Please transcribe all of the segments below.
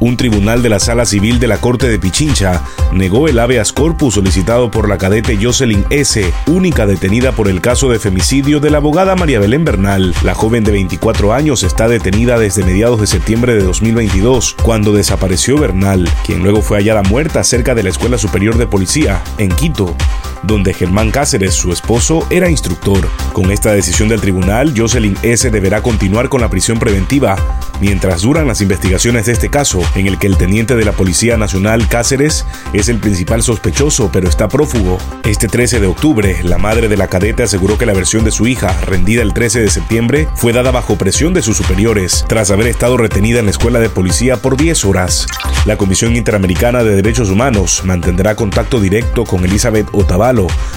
Un tribunal de la Sala Civil de la Corte de Pichincha negó el habeas corpus solicitado por la cadete Jocelyn S., única detenida por el caso de femicidio de la abogada María Belén Bernal. La joven de 24 años está detenida desde mediados de septiembre de 2022, cuando desapareció Bernal, quien luego fue hallada muerta cerca de la Escuela Superior de Policía, en Quito donde Germán Cáceres, su esposo, era instructor. Con esta decisión del tribunal, Jocelyn S. deberá continuar con la prisión preventiva mientras duran las investigaciones de este caso, en el que el teniente de la Policía Nacional Cáceres es el principal sospechoso, pero está prófugo. Este 13 de octubre, la madre de la cadete aseguró que la versión de su hija, rendida el 13 de septiembre, fue dada bajo presión de sus superiores, tras haber estado retenida en la escuela de policía por 10 horas. La Comisión Interamericana de Derechos Humanos mantendrá contacto directo con Elizabeth Otavalo,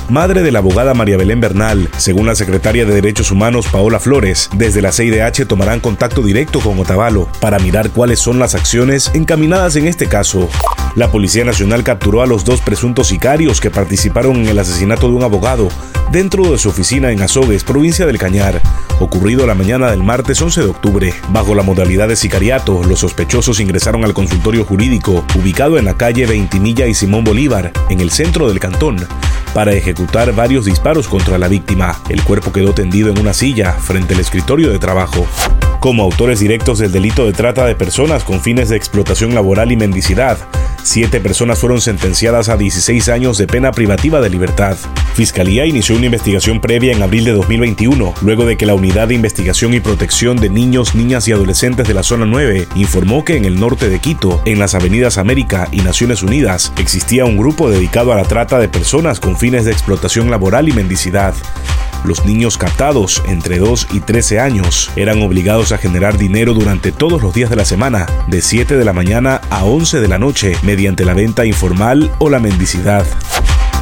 madre de la abogada María Belén Bernal. Según la secretaria de Derechos Humanos Paola Flores, desde la CIDH tomarán contacto directo con Otavalo para mirar cuáles son las acciones encaminadas en este caso. La Policía Nacional capturó a los dos presuntos sicarios que participaron en el asesinato de un abogado dentro de su oficina en Azogues, provincia del Cañar, ocurrido la mañana del martes 11 de octubre. Bajo la modalidad de sicariato, los sospechosos ingresaron al consultorio jurídico, ubicado en la calle Veintimilla y Simón Bolívar, en el centro del cantón, para ejecutar varios disparos contra la víctima. El cuerpo quedó tendido en una silla frente al escritorio de trabajo como autores directos del delito de trata de personas con fines de explotación laboral y mendicidad. Siete personas fueron sentenciadas a 16 años de pena privativa de libertad. Fiscalía inició una investigación previa en abril de 2021, luego de que la Unidad de Investigación y Protección de Niños, Niñas y Adolescentes de la Zona 9 informó que en el norte de Quito, en las avenidas América y Naciones Unidas, existía un grupo dedicado a la trata de personas con fines de explotación laboral y mendicidad. Los niños captados entre 2 y 13 años eran obligados a generar dinero durante todos los días de la semana, de 7 de la mañana a 11 de la noche, mediante la venta informal o la mendicidad.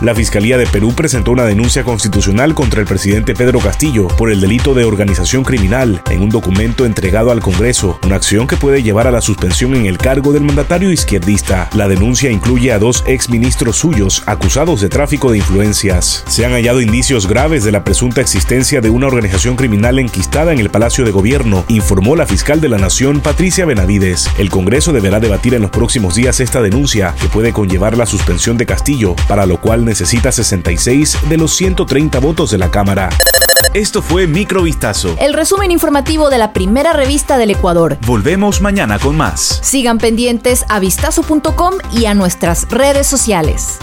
La Fiscalía de Perú presentó una denuncia constitucional contra el presidente Pedro Castillo por el delito de organización criminal en un documento entregado al Congreso, una acción que puede llevar a la suspensión en el cargo del mandatario izquierdista. La denuncia incluye a dos exministros suyos acusados de tráfico de influencias. Se han hallado indicios graves de la presunta existencia de una organización criminal enquistada en el Palacio de Gobierno, informó la fiscal de la Nación Patricia Benavides. El Congreso deberá debatir en los próximos días esta denuncia, que puede conllevar la suspensión de Castillo, para lo cual necesita 66 de los 130 votos de la Cámara. Esto fue Microvistazo. El resumen informativo de la primera revista del Ecuador. Volvemos mañana con más. Sigan pendientes a vistazo.com y a nuestras redes sociales.